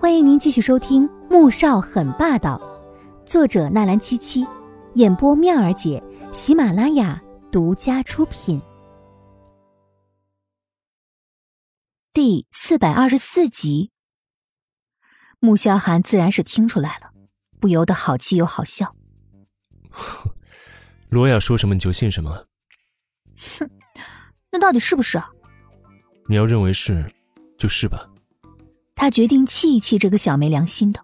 欢迎您继续收听《穆少很霸道》，作者纳兰七七，演播妙儿姐，喜马拉雅独家出品。第四百二十四集，穆萧寒自然是听出来了，不由得好气又好笑。罗雅说什么你就信什么？哼，那到底是不是啊？你要认为是，就是吧。他决定气一气这个小没良心的，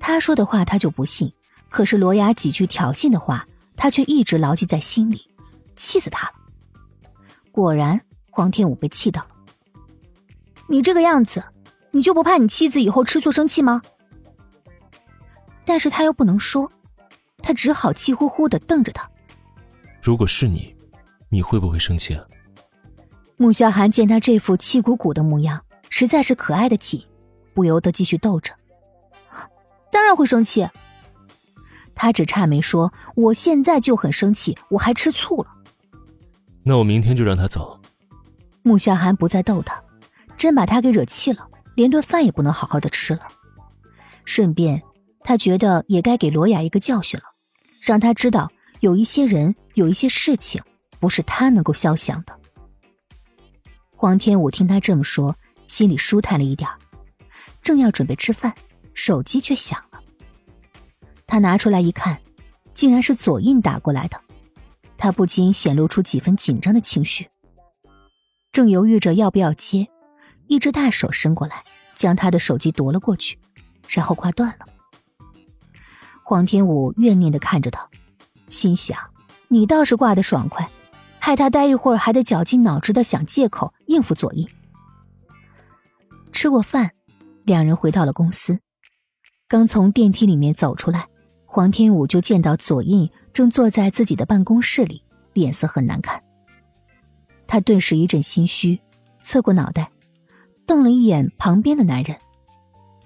他说的话他就不信，可是罗雅几句挑衅的话，他却一直牢记在心里，气死他了。果然，黄天武被气到了。你这个样子，你就不怕你妻子以后吃醋生气吗？但是他又不能说，他只好气呼呼的瞪着他。如果是你，你会不会生气啊？穆萧寒见他这副气鼓鼓的模样，实在是可爱的紧。不由得继续逗着，当然会生气。他只差没说：“我现在就很生气，我还吃醋了。”那我明天就让他走。穆夏寒不再逗他，真把他给惹气了，连顿饭也不能好好的吃了。顺便，他觉得也该给罗雅一个教训了，让他知道有一些人、有一些事情不是他能够消想的。黄天武听他这么说，心里舒坦了一点正要准备吃饭，手机却响了。他拿出来一看，竟然是左印打过来的，他不禁显露出几分紧张的情绪。正犹豫着要不要接，一只大手伸过来，将他的手机夺了过去，然后挂断了。黄天武怨念的看着他，心想：你倒是挂的爽快，害他待一会儿还得绞尽脑汁的想借口应付左印。吃过饭。两人回到了公司，刚从电梯里面走出来，黄天武就见到左印正坐在自己的办公室里，脸色很难看。他顿时一阵心虚，侧过脑袋，瞪了一眼旁边的男人，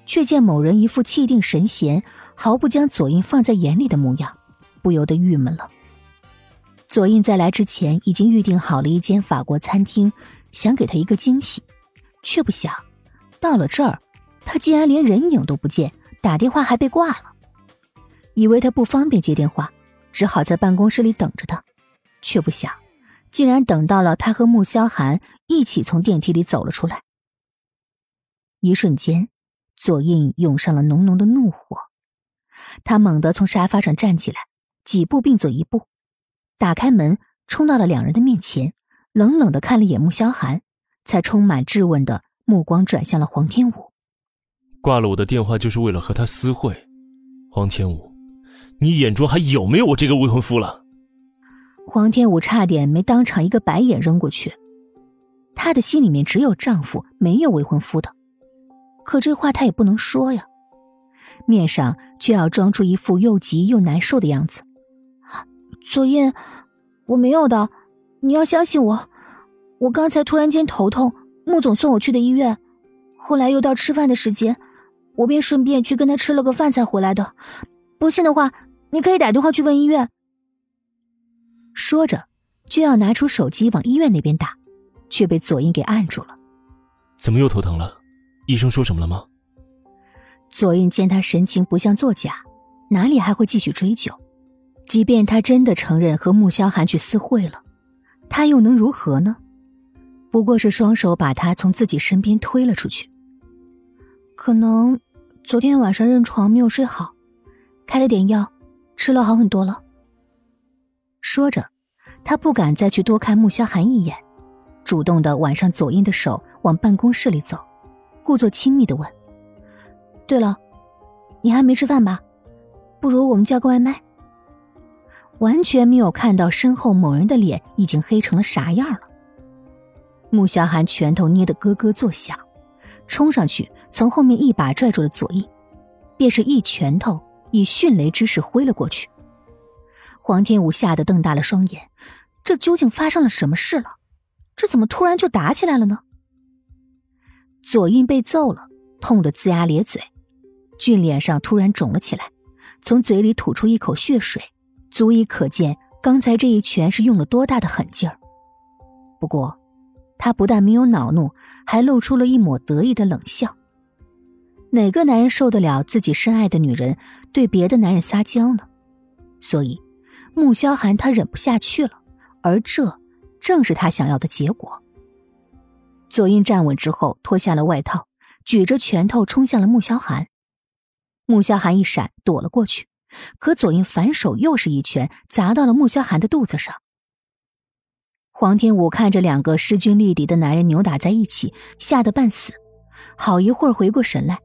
却见某人一副气定神闲、毫不将左印放在眼里的模样，不由得郁闷了。左印在来之前已经预定好了一间法国餐厅，想给他一个惊喜，却不想到了这儿。他竟然连人影都不见，打电话还被挂了，以为他不方便接电话，只好在办公室里等着他，却不想，竟然等到了他和穆萧寒一起从电梯里走了出来。一瞬间，左印涌上了浓浓的怒火，他猛地从沙发上站起来，几步并作一步，打开门，冲到了两人的面前，冷冷的看了一眼穆萧寒，才充满质问的目光转向了黄天武。挂了我的电话就是为了和他私会，黄天武，你眼中还有没有我这个未婚夫了？黄天武差点没当场一个白眼扔过去，他的心里面只有丈夫，没有未婚夫的，可这话他也不能说呀，面上却要装出一副又急又难受的样子。左燕，我没有的，你要相信我，我刚才突然间头痛，穆总送我去的医院，后来又到吃饭的时间。我便顺便去跟他吃了个饭才回来的，不信的话，你可以打电话去问医院。说着，就要拿出手机往医院那边打，却被左英给按住了。怎么又头疼了？医生说什么了吗？左印见他神情不像作假，哪里还会继续追究？即便他真的承认和穆萧寒去私会了，他又能如何呢？不过是双手把他从自己身边推了出去。可能昨天晚上认床没有睡好，开了点药，吃了好很多了。说着，他不敢再去多看穆萧寒一眼，主动的挽上左印的手往办公室里走，故作亲密的问：“对了，你还没吃饭吧？不如我们叫个外卖。”完全没有看到身后某人的脸已经黑成了啥样了。穆萧寒拳头捏得咯咯作响，冲上去。从后面一把拽住了左印，便是一拳头以迅雷之势挥了过去。黄天武吓得瞪大了双眼，这究竟发生了什么事了？这怎么突然就打起来了呢？左印被揍了，痛得龇牙咧嘴，俊脸上突然肿了起来，从嘴里吐出一口血水，足以可见刚才这一拳是用了多大的狠劲儿。不过，他不但没有恼怒，还露出了一抹得意的冷笑。哪个男人受得了自己深爱的女人对别的男人撒娇呢？所以，穆萧寒他忍不下去了，而这正是他想要的结果。左印站稳之后，脱下了外套，举着拳头冲向了穆萧寒。穆萧寒一闪，躲了过去，可左印反手又是一拳砸到了穆萧寒的肚子上。黄天武看着两个势均力敌的男人扭打在一起，吓得半死，好一会儿回过神来。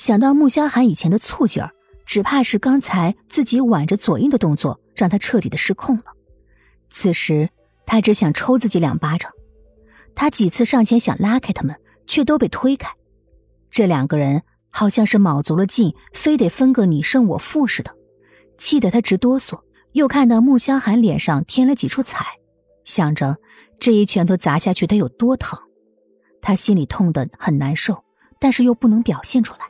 想到穆萧寒以前的醋劲儿，只怕是刚才自己挽着左印的动作让他彻底的失控了。此时他只想抽自己两巴掌。他几次上前想拉开他们，却都被推开。这两个人好像是卯足了劲，非得分个你胜我负似的，气得他直哆嗦。又看到穆萧寒脸上添了几处彩，想着这一拳头砸下去得有多疼，他心里痛得很难受，但是又不能表现出来。